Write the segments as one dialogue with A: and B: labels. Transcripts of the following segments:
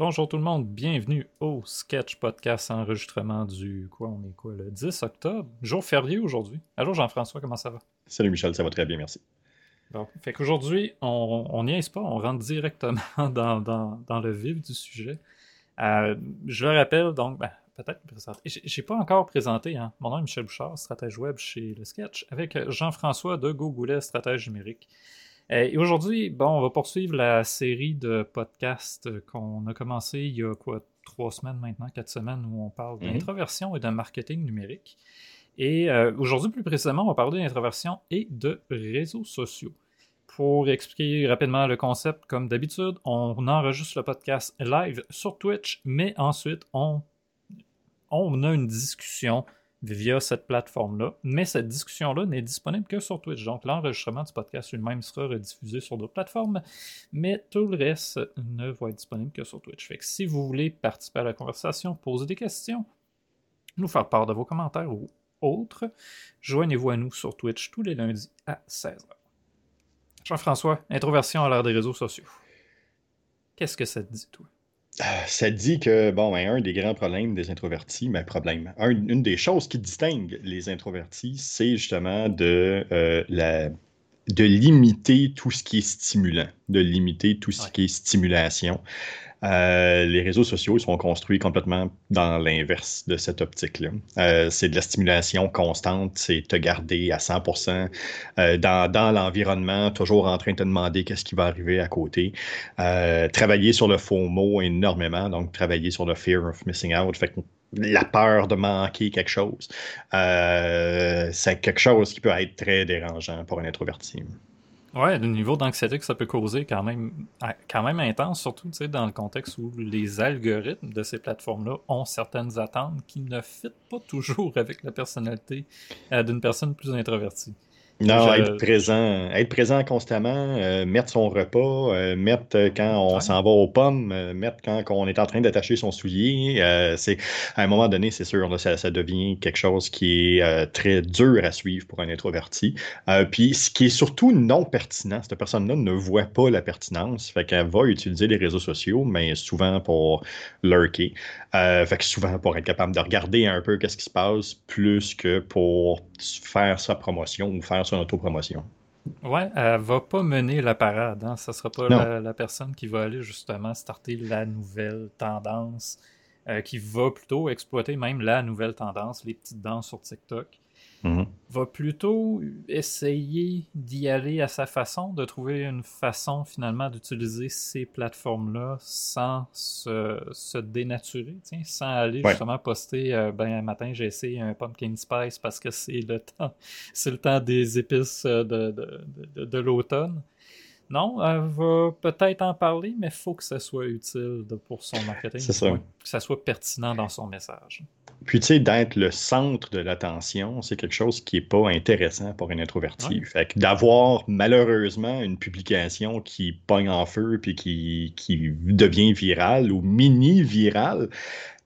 A: Bonjour tout le monde, bienvenue au Sketch Podcast enregistrement du quoi on est quoi le 10 octobre, jour férié aujourd'hui. Allô Jean-François, comment ça va?
B: Salut Michel, ça va très bien, merci.
A: Bon, fait qu'aujourd'hui, on n'y est pas, on rentre directement dans, dans, le vif du sujet. Euh, je le rappelle, donc, ben, peut-être présenter. J'ai pas encore présenté, hein. mon nom est Michel Bouchard, stratège web chez Le Sketch, avec Jean-François de Gogoulet, stratège numérique. Euh, et aujourd'hui, bon, on va poursuivre la série de podcasts qu'on a commencé il y a quoi, trois semaines maintenant, quatre semaines, où on parle mhm. d'introversion et de marketing numérique. Et euh, aujourd'hui, plus précisément, on va parler d'introversion et de réseaux sociaux. Pour expliquer rapidement le concept, comme d'habitude, on enregistre le podcast live sur Twitch, mais ensuite, on, on a une discussion via cette plateforme-là. Mais cette discussion-là n'est disponible que sur Twitch. Donc l'enregistrement du podcast lui-même sera rediffusé sur d'autres plateformes, mais tout le reste ne va être disponible que sur Twitch. Fait que si vous voulez participer à la conversation, poser des questions, nous faire part de vos commentaires ou autres, joignez-vous à nous sur Twitch tous les lundis à 16h. Jean-François, introversion à l'ère des réseaux sociaux. Qu'est-ce que ça te dit, toi?
B: Ça dit que, bon, ben, un des grands problèmes des introvertis, mais problème, une des choses qui distingue les introvertis, c'est justement de, euh, la, de limiter tout ce qui est stimulant, de limiter tout ce qui est stimulation. Euh, les réseaux sociaux sont construits complètement dans l'inverse de cette optique-là. Euh, c'est de la stimulation constante, c'est te garder à 100% euh, dans, dans l'environnement, toujours en train de te demander qu'est-ce qui va arriver à côté. travailler sur le faux mot énormément, donc travailler sur le fear of missing out. Fait la peur de manquer quelque chose, c'est quelque chose qui peut être très dérangeant pour un introverti.
A: Ouais, le niveau d'anxiété que ça peut causer quand même, quand même intense, surtout dans le contexte où les algorithmes de ces plateformes-là ont certaines attentes qui ne fitent pas toujours avec la personnalité euh, d'une personne plus introvertie.
B: Non, être présent, être présent constamment, euh, mettre son repas, euh, mettre euh, quand on s'en va aux pommes, mettre quand, on est en train d'attacher son soulier. c'est à un moment donné, c'est sûr, ça, ça, devient quelque chose qui est très dur à suivre pour un introverti. puis ce qui est surtout non pertinent, cette personne-là ne voit pas la pertinence, fait qu'elle va utiliser les réseaux sociaux, mais souvent pour lurker. fait que souvent pour être capable de regarder un peu qu'est-ce qui se passe, plus que pour faire sa promotion ou faire son autopromotion.
A: Ouais, elle va pas mener la parade. Hein. Ça sera pas la, personne qui va aller justement starter la nouvelle tendance, euh, qui va plutôt exploiter même la nouvelle tendance, les petites danses sur TikTok. Mhm. va plutôt essayer d'y aller à sa façon, de trouver une façon finalement d'utiliser ces plateformes-là sans se, dénaturer, sans aller justement poster euh, ben un matin j'ai essayé un pumpkin spice parce que c'est le temps, c'est le temps des épices euh, de, de, de l'automne. Non, elle va peut-être en parler, mais il faut que ça soit utile pour son marketing. C'est ça. Que ça soit pertinent dans son message.
B: Puis, tu sais, d'être le centre de l'attention, c'est quelque chose qui n'est pas intéressant pour un introverti. Fait que d'avoir malheureusement une publication qui pogne en feu puis qui, qui devient virale ou mini-virale,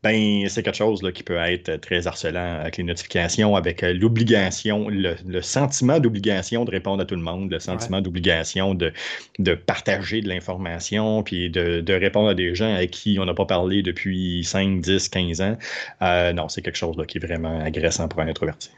B: ben, c'est quelque chose là, qui peut être très harcelant avec les notifications, avec euh, l'obligation, le, sentiment d'obligation de répondre à tout le monde, le sentiment d'obligation de, de partager de l'information, puis de, de, répondre à des gens à qui on n'a pas parlé depuis 5, 10, 15 ans. Euh, non, c'est quelque chose là, qui est vraiment agressant pour un introverti.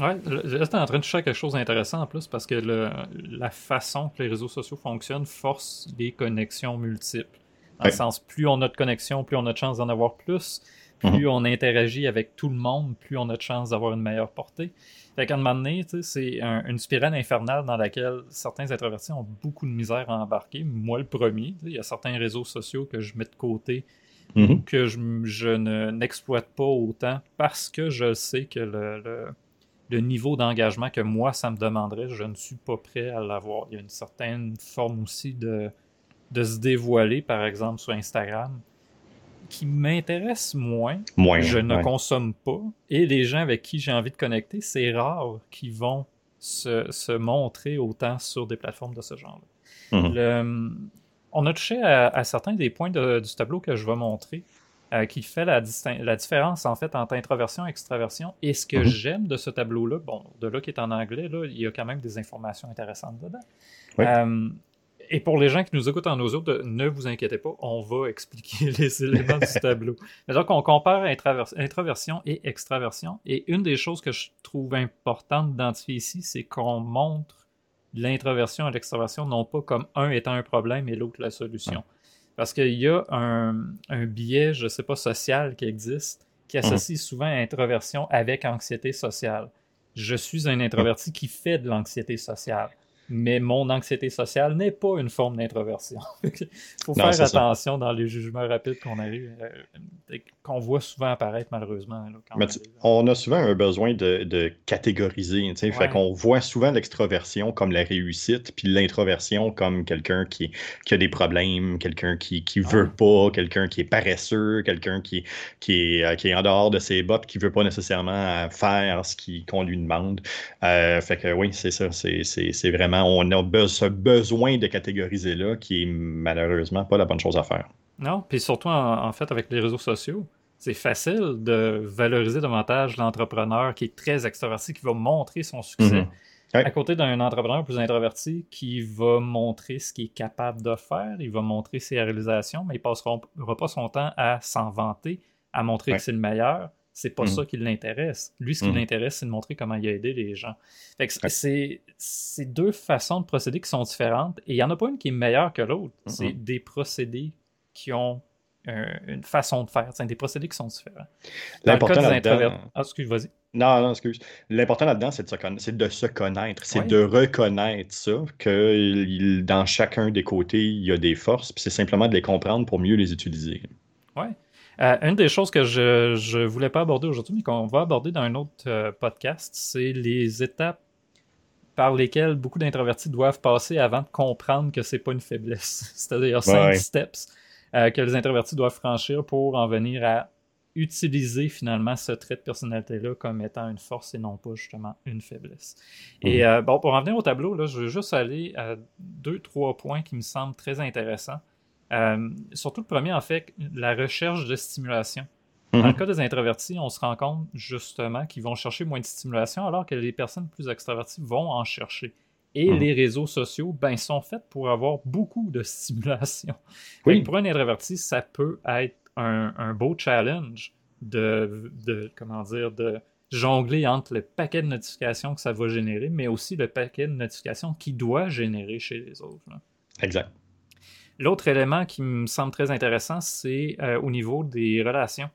A: Ouais, là, tu en train de toucher à quelque chose d'intéressant en plus parce que le, la façon que les réseaux sociaux fonctionnent force des connexions multiples. Dans le sens, plus on a de connexion, plus on a de chance d'en avoir plus. Plus mhm. on interagit avec tout le monde, plus on a de chance d'avoir une meilleure portée. Fait qu'à un moment donné, c'est une spirale infernale dans laquelle certains introvertis ont beaucoup de misère à embarquer. Moi, le premier. Il y a certains réseaux sociaux que je mets de côté, mhm. que je, je n'exploite pas autant parce que je sais que le, le niveau d'engagement que moi, ça me demanderait, je ne suis pas prêt à l'avoir. Il y a une certaine forme aussi de, de se dévoiler, par exemple, sur Instagram, qui m'intéresse moins.
B: Moins.
A: Je ne consomme pas. Et les gens avec qui j'ai envie de connecter, c'est rare qui vont se, montrer autant sur des plateformes de ce genre-là. Mhm. on a touché à, certains des points du tableau que je vais montrer. Euh, qui fait la, la, différence en fait entre introversion et extraversion. Et ce que mhm. j'aime de ce tableau-là, bon, de là qui est en anglais, là, il y a quand même des informations intéressantes dedans. Euh, Et pour les gens qui nous écoutent en audio, ne vous inquiétez pas, on va expliquer les éléments du tableau. donc, on compare introversion et extraversion. Et une des choses que je trouve importante d'identifier ici, c'est qu'on montre l'introversion et l'extraversion non pas comme un étant un problème et l'autre la solution. Parce qu'il y a un, biais, je ne sais pas, social qui existe, qui associe souvent introversion avec anxiété sociale. Je suis un introverti qui fait de l'anxiété sociale mais mon anxiété sociale n'est pas une forme d'introversion. Il faut faire attention dans les jugements rapides qu'on arrive, euh, qu'on voit souvent apparaître malheureusement.
B: on a souvent un besoin de, catégoriser. Fait qu'on voit souvent l'extroversion comme la réussite, puis l'introversion comme quelqu'un qui, a des problèmes, quelqu'un qui ne veut pas, quelqu'un qui est paresseux, quelqu'un qui, qui, est, euh, qui est en dehors de ses bottes, qui ne veut pas nécessairement faire ce qu'on lui demande. Euh, fait que oui, c'est ça. C'est vraiment on a ce besoin de catégoriser là qui est malheureusement pas la bonne chose à faire.
A: Non, puis surtout en, fait avec les réseaux sociaux, c'est facile de valoriser davantage l'entrepreneur qui est très extraverti, qui va montrer son succès. Mhm. À côté d'un entrepreneur plus introverti qui va montrer ce qu'il est capable de faire, il va montrer ses réalisations, mais il ne passera pas son temps à s'en vanter, à montrer que c'est le meilleur. C'est pas mm. ça qui l'intéresse. Lui, ce qui mm. l'intéresse, c'est de montrer comment il a aidé les gens. c'est deux façons de procéder qui sont différentes et il n'y en a pas une qui est meilleure que l'autre. C'est des procédés qui ont euh, une façon de faire. C'est des procédés qui sont différents.
B: L'important là-dedans...
A: Ah, excuse, vas-y.
B: Non, non, excuse. L'important là-dedans, c'est de, de, se connaître. C'est de reconnaître ça, que dans chacun des côtés, il y a des forces, puis c'est simplement de les comprendre pour mieux les utiliser.
A: Oui. Euh, une des choses que je ne voulais pas aborder aujourd'hui, mais qu'on va aborder dans un autre euh, podcast, c'est les étapes par lesquelles beaucoup d'introvertis doivent passer avant de comprendre que c'est pas une faiblesse. C'est-à-dire cinq steps euh, que les introvertis doivent franchir pour en venir à utiliser finalement ce trait de personnalité-là comme étant une force et non pas justement une faiblesse. Et mhm. bon, pour en venir au tableau, là, je veux juste aller à deux, trois points qui me semblent très intéressants. Euh, surtout le premier, en fait, la recherche de stimulation. Dans le mhm. cas des introvertis, on se rend compte justement qu'ils vont chercher moins de stimulation alors que les personnes plus extraverties vont en chercher. Et mhm. les réseaux sociaux ben, sont faits pour avoir beaucoup de stimulation. Oui. Pour un introverti, ça peut être un, beau challenge de, comment dire, de jongler entre le paquet de notifications que ça va générer, mais aussi le paquet de notifications qu'il doit générer chez les autres.
B: Exact.
A: L'autre élément qui me semble très intéressant, c'est euh, au niveau des relations.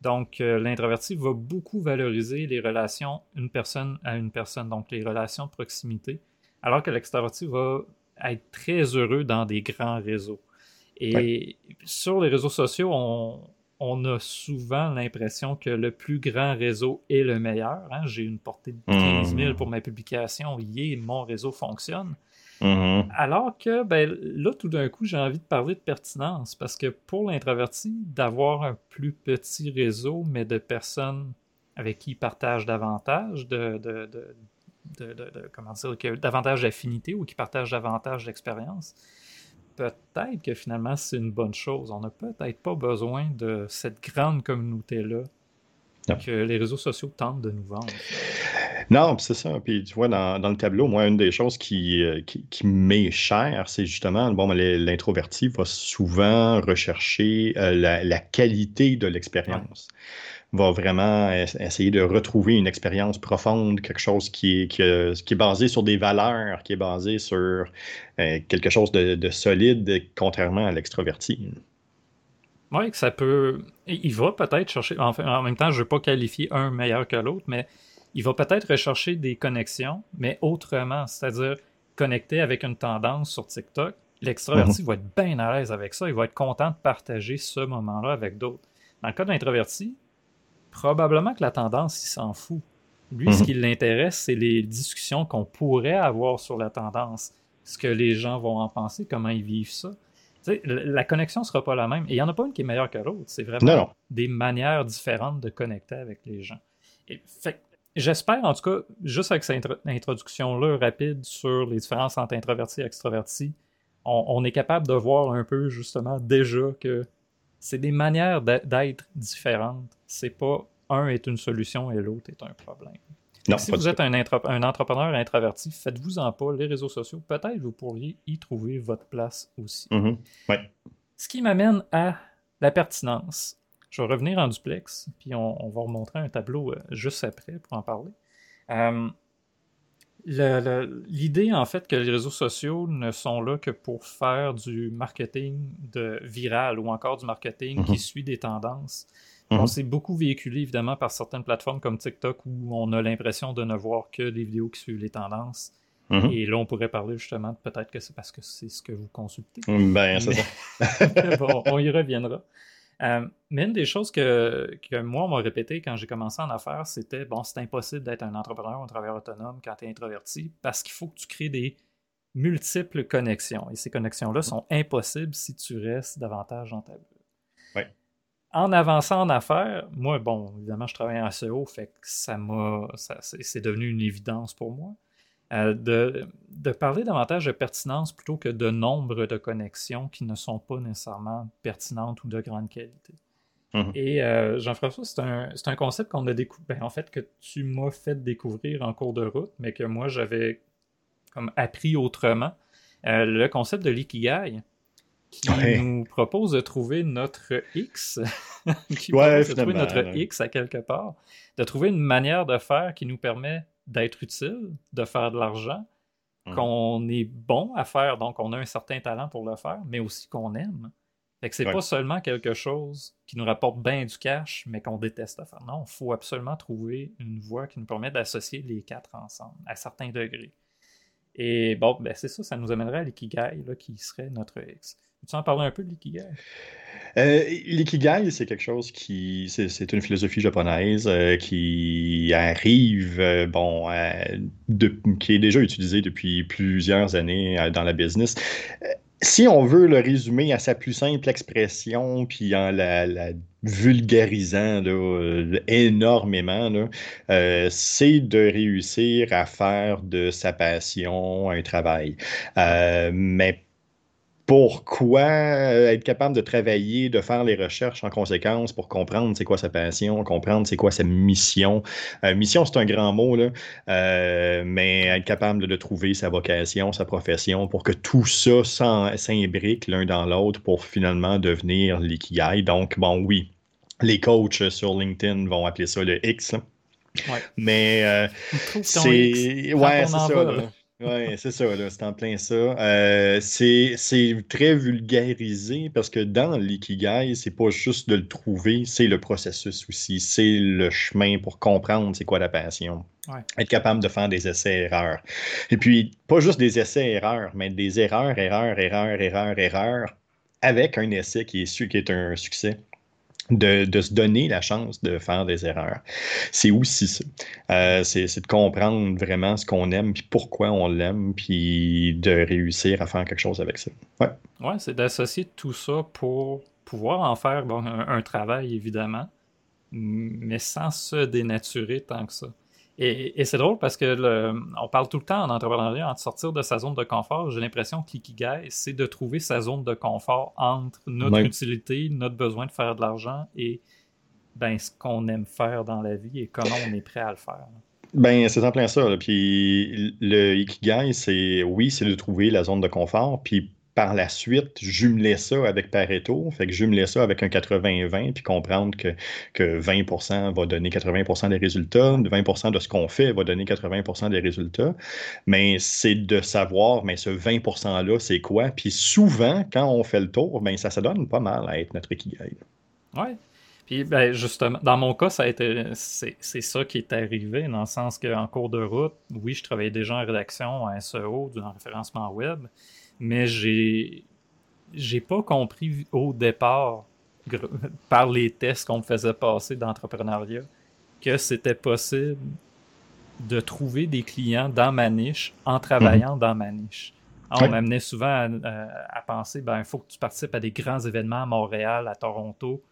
A: Donc, euh, l'introverti va beaucoup valoriser les relations une personne à une personne, donc les relations de proximité, alors que l'extraverti va être très heureux dans des grands réseaux. Et sur les réseaux sociaux, on, a souvent l'impression que le plus grand réseau est le meilleur. Hein. J'ai une portée de 15 000 mmh. pour ma publication, yeah, mon réseau fonctionne. Mm-hmm. Alors que ben, là, tout d'un coup, j'ai envie de parler de pertinence parce que pour l'introverti, d'avoir un plus petit réseau, mais de personnes avec qui il partage davantage de, de, de, comment dire, davantage d'affinité ou qui partagent davantage d'expérience, peut-être que finalement c'est une bonne chose. On n'a peut-être pas besoin de cette grande communauté-là que les réseaux sociaux tentent de nous vendre.
B: Non, c'est ça. Puis tu vois, dans, le tableau, moi, une des choses qui, euh, qui, m'est chère, c'est justement, bon, l'introverti va souvent rechercher euh, la, qualité de l'expérience. Va vraiment essayer de retrouver une expérience profonde, quelque chose qui est, qui, est basé sur des valeurs, qui est basé sur euh, quelque chose de, solide, contrairement à l'extroverti.
A: Oui, que ça peut. Il va peut-être chercher. en même temps, je ne veux pas qualifier un meilleur que l'autre, mais il va peut-être rechercher des connexions, mais autrement, c'est-à-dire connecter avec une tendance sur TikTok. L'extraverti mhm. va être bien à l'aise avec ça, il va être content de partager ce moment-là avec d'autres. Dans le cas de l'introverti, probablement que la tendance, il s'en fout. Lui, ce mhm. qui l'intéresse, c'est les discussions qu'on pourrait avoir sur la tendance, ce que les gens vont en penser, comment ils vivent ça. la connexion ne sera pas la même. Et il n'y en a pas une qui est meilleure que l'autre. C'est vraiment des manières différentes de connecter avec les gens. Et, fait, J'espère, en tout cas, juste avec cette introduction-là rapide sur les différences entre introverti et extroverti, on, est capable de voir un peu justement déjà que c'est des manières d'être différentes. C'est pas un est une solution et l'autre est un problème. si vous êtes un, un, entrepreneur introverti, faites-vous-en pas. Les réseaux sociaux, peut-être vous pourriez y trouver votre place aussi.
B: Mm-hmm.
A: Ce qui m'amène à la pertinence. Je vais revenir en duplex, puis on, va remontrer un tableau euh, juste après pour en parler. Euh, l'idée, en fait, que les réseaux sociaux ne sont là que pour faire du marketing de viral ou encore du marketing qui mm-hmm. suit des tendances. On s'est beaucoup véhiculé, évidemment, par certaines plateformes comme TikTok où on a l'impression de ne voir que des vidéos qui suivent les tendances. Mm-hmm. Et là, on pourrait parler justement, peut-être que c'est parce que c'est ce que vous consultez.
B: Ben, c'est ça.
A: bon, on y reviendra. Euh, mais une des choses que, que moi, on m'a répété quand j'ai commencé en affaires, c'était bon, c'est impossible d'être un entrepreneur ou un travailleur autonome quand tu es introverti parce qu'il faut que tu crées des multiples connexions. Et ces connexions-là sont impossibles si tu restes davantage dans ta bulle.
B: Ouais
A: en avançant en affaires, moi, bon, évidemment, je travaille en SEO, fait que ça m'a. c'est devenu une évidence pour moi. Euh, de, de, parler davantage de pertinence plutôt que de nombre de connexions qui ne sont pas nécessairement pertinentes ou de grande qualité.
B: Mhm.
A: Et euh, Jean-François, c'est un, un, concept qu'on a découvert, ben, en fait, que tu m'as fait découvrir en cours de route, mais que moi, j'avais comme appris autrement. Euh, le concept de l'ikigai qui nous propose de trouver notre X, qui
B: ouais,
A: de trouver notre X à quelque part, de trouver une manière de faire qui nous permet d'être utile, de faire de l'argent, hmm. qu'on est bon à faire, donc on a un certain talent pour le faire, mais aussi qu'on aime. Fait que c'est pas seulement quelque chose qui nous rapporte bien du cash, mais qu'on déteste faire. Non, il faut absolument trouver une voie qui nous permet d'associer les quatre ensemble, à certains degrés. Et bon, ben c'est ça, ça nous amènerait à l'ikigai, là, qui serait notre X. Tu en parler un peu de l'ikigai?
B: Euh, l'ikigai, c'est quelque chose qui. C'est une philosophie japonaise euh, qui arrive, euh, bon, qui est déjà utilisée depuis plusieurs années dans la business. Si on veut le résumer à sa plus simple expression, puis en la, vulgarisant énormément, c'est de réussir à faire de sa passion un travail. mais pourquoi euh, être capable de travailler, de faire les recherches en conséquence pour comprendre c'est quoi sa passion, comprendre c'est quoi sa mission. Euh, mission, c'est un grand mot, là, euh, mais être capable de, trouver sa vocation, sa profession, pour que tout ça s'imbrique l'un dans l'autre pour finalement devenir l'ikigai. Donc, bon, oui, les coachs sur LinkedIn vont appeler ça le X. Mais c'est... Ouais, c'est ça. Oui, c'est ça, c'est en plein ça. Euh, c'est très vulgarisé parce que dans l'ikigai, c'est pas juste de le trouver, c'est le processus aussi. C'est le chemin pour comprendre c'est quoi la passion. Être capable de faire des essais-erreurs. Et puis, pas juste des essais-erreurs, mais des erreurs, erreurs, erreurs, erreurs, erreurs, avec un essai qui est, qui est un succès de, se donner la chance de faire des erreurs. C'est aussi ça. Euh, c'est de comprendre vraiment ce qu'on aime, puis pourquoi on l'aime, puis de réussir à faire quelque chose avec ça. Ouais,
A: ouais c'est d'associer tout ça pour pouvoir en faire bon, un, travail, évidemment, mais sans se dénaturer tant que ça. Et, c'est drôle parce que on parle tout le temps en entrepreneuriat, de sortir de sa zone de confort. J'ai l'impression que l'ikigai, c'est de trouver sa zone de confort entre notre utilité, notre besoin de faire de l'argent et ben, ce qu'on aime faire dans la vie et comment on est prêt à le faire.
B: Ben, c'est en plein ça. Puis le ikigai, c'est oui, c'est de trouver la zone de confort. Puis par la suite, jumeler ça avec Pareto, fait que jumeler ça avec un 80-20, puis comprendre que, que 20% va donner 80% des résultats, 20% de ce qu'on fait va donner 80% des résultats. Mais c'est de savoir, mais ce 20%-là, c'est quoi? Puis souvent, quand on fait le tour, ben ça se donne pas mal à être notre Ikigai.
A: Oui. Puis ben, justement, dans mon cas, ça c'est, ça qui est arrivé, dans le sens qu'en cours de route, oui, je travaillais déjà en rédaction, en SEO, en référencement web mais j'ai j'ai pas compris au départ par les tests qu'on me faisait passer d'entrepreneuriat que c'était possible de trouver des clients dans ma niche en travaillant mhm. dans ma niche. on m'amenait souvent à, penser ben il faut que tu participes à des grands événements à Montréal, à Toronto.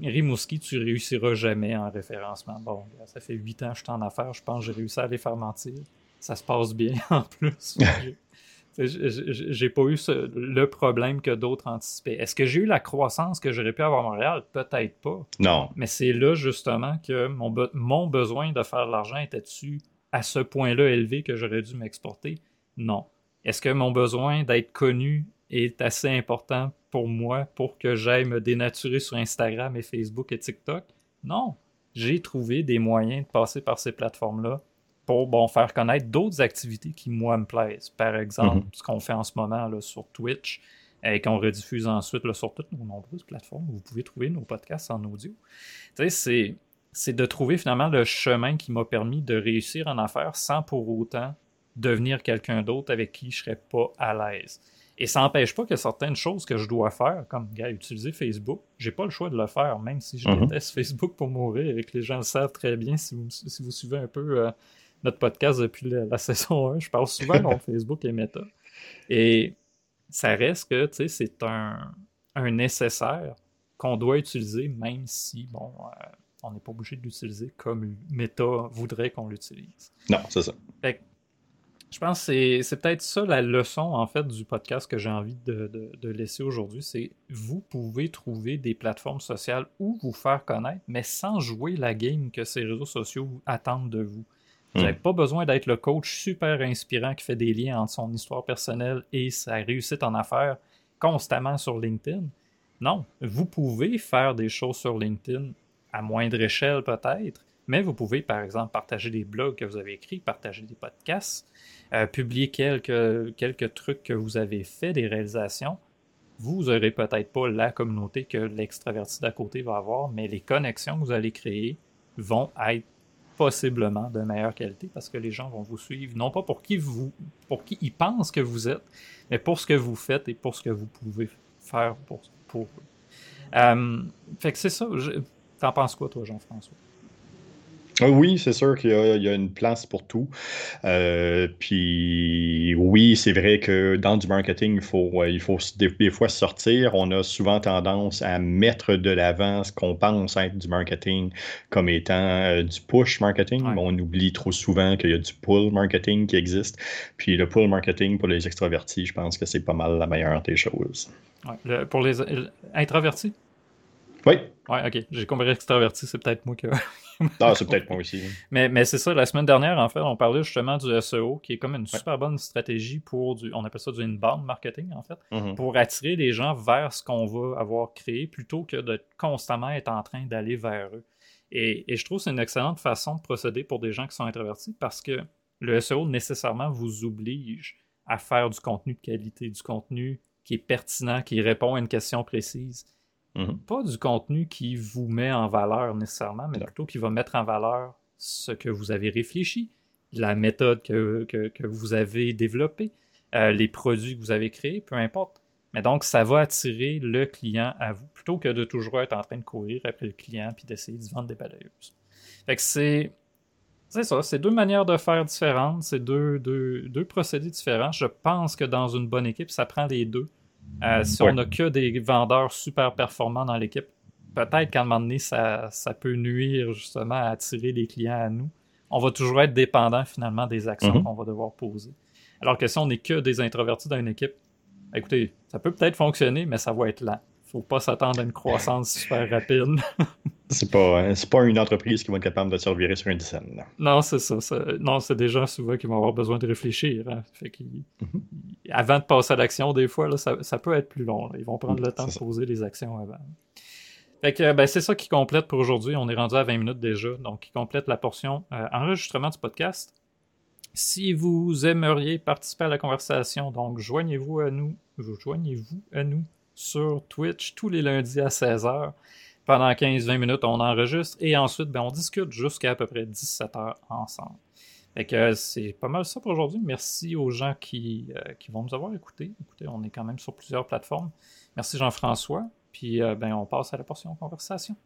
A: Rimouski, tu réussiras jamais en référencement. Bon, ça fait huit ans que je suis en affaires, je pense que j'ai réussi à les faire mentir. Ça se passe bien en plus. J'ai pas eu le problème que d'autres anticipaient. Est-ce que j'ai eu la croissance que j'aurais pu avoir à Montréal? Peut-être pas.
B: Non.
A: Mais c'est là, justement, que mon, mon besoin de faire de l'argent était-tu à ce point-là élevé que j'aurais dû m'exporter? Non. Est-ce que mon besoin d'être connu est assez important pour moi pour que j'aille me dénaturer sur Instagram et Facebook et TikTok? Non. J'ai trouvé des moyens de passer par ces plateformes-là pour bon, faire connaître d'autres activités qui, moi, me plaisent. Par exemple, mhm. ce qu'on fait en ce moment là, sur Twitch et qu'on rediffuse ensuite là, sur toutes nos nombreuses plateformes où vous pouvez trouver nos podcasts en audio. Tu sais, c'est de trouver finalement le chemin qui m'a permis de réussir en affaires sans pour autant devenir quelqu'un d'autre avec qui je serais pas à l'aise. Et ça n'empêche pas que certaines choses que je dois faire, comme gars, utiliser Facebook, j'ai pas le choix de le faire, même si je mhm. déteste Facebook pour mourir et que les gens le savent très bien si vous, si vous suivez un peu euh, notre podcast depuis la, saison 1. Je parle souvent de Facebook et Meta. Et ça reste que c'est un, un, nécessaire qu'on doit utiliser, même si, bon, euh, on n'est pas obligé de l'utiliser comme Meta voudrait qu'on l'utilise.
B: Non, c'est ça.
A: je pense que c'est peut-être ça la leçon en fait du podcast que j'ai envie de, de laisser aujourd'hui. C'est vous pouvez trouver des plateformes sociales où vous faire connaître, mais sans jouer la game que ces réseaux sociaux attendent de vous. Vous n'avez hmm. pas besoin d'être le coach super inspirant qui fait des liens entre son histoire personnelle et sa réussite en affaires constamment sur LinkedIn. Non, vous pouvez faire des choses sur LinkedIn à moindre échelle peut-être, mais vous pouvez par exemple partager des blogs que vous avez écrits, partager des podcasts, euh, publier quelques, quelques trucs que vous avez fait, des réalisations. Vous n'aurez peut-être pas la communauté que l'extraverti d'à côté va avoir, mais les connexions que vous allez créer vont être possiblement de meilleure qualité parce que les gens vont vous suivre, non pas pour qui vous pour qui ils pensent que vous êtes, mais pour ce que vous faites et pour ce que vous pouvez faire pour, pour eux. Euh, fait que c'est ça. T'en penses quoi, toi, Jean-François?
B: Ah oui, c'est sûr qu'il y, a une place pour tout. Euh, puis oui, c'est vrai que dans du marketing, il faut, il faut des, fois sortir. On a souvent tendance à mettre de l'avant ce qu'on pense être du marketing comme étant euh, du push marketing. On oublie trop souvent qu'il y a du pull marketing qui existe. Puis le pull marketing pour les extravertis, je pense que c'est pas mal la meilleure des choses.
A: pour les introvertis?
B: Oui.
A: Oui, ok. J'ai compris extraverti, c'est peut-être moi que.
B: ah, c'est peut-être moi aussi.
A: Mais, mais c'est ça, la semaine dernière, en fait, on parlait justement du SEO, qui est comme une super bonne stratégie pour du. On appelle ça du inbound marketing, en fait, mm-hmm. pour attirer les gens vers ce qu'on va avoir créé plutôt que de constamment être en train d'aller vers eux. Et, et je trouve que c'est une excellente façon de procéder pour des gens qui sont introvertis parce que le SEO nécessairement vous oblige à faire du contenu de qualité, du contenu qui est pertinent, qui répond à une question précise. Mhm. Pas du contenu qui vous met en valeur nécessairement, mais plutôt qui va mettre en valeur ce que vous avez réfléchi, la méthode que, que, vous avez développée, euh, les produits que vous avez créés, peu importe. Mais donc, ça va attirer le client à vous, plutôt que de toujours être en train de courir après le client puis d'essayer de vendre des balayeuses. Fait que c'est. C'est ça, c'est deux manières de faire différentes, c'est deux, deux, deux procédés différents. Je pense que dans une bonne équipe, ça prend les deux. Euh, si on n'a que des vendeurs super performants dans l'équipe, peut-être qu'à un moment donné, ça, peut nuire justement à attirer les clients à nous. On va toujours être dépendant finalement des actions mhm. qu'on va devoir poser. Alors que si on n'est que des introvertis dans une équipe, écoutez, ça peut peut-être fonctionner, mais ça va être lent faut pas s'attendre à une croissance super rapide.
B: c'est pas, hein, pas une entreprise qui va être capable de se revirer sur une dizaine.
A: Non, c'est ça, Non, c'est des gens souvent qui vont avoir besoin de réfléchir. Hein. Mhm. Avant de passer à l'action, des fois, là, ça, peut être plus long. Ils vont prendre le temps de poser les actions avant. Fait que ben, c'est ça qui complète pour aujourd'hui. On est rendu à 20 minutes déjà, donc qui complète la portion euh, enregistrement du podcast. Si vous aimeriez participer à la conversation, donc joignez-vous à nous, joignez-vous à nous sur Twitch tous les lundis à 16h. Pendant 15-20 minutes, on enregistre et ensuite, ben, on discute jusqu'à à peu près 17h ensemble. Fait que c'est pas mal ça pour aujourd'hui. Merci aux gens qui, euh, qui, vont nous avoir écoutés. Écoutez, on est quand même sur plusieurs plateformes. Merci Jean-François. Puis euh, ben, on passe à la portion conversation.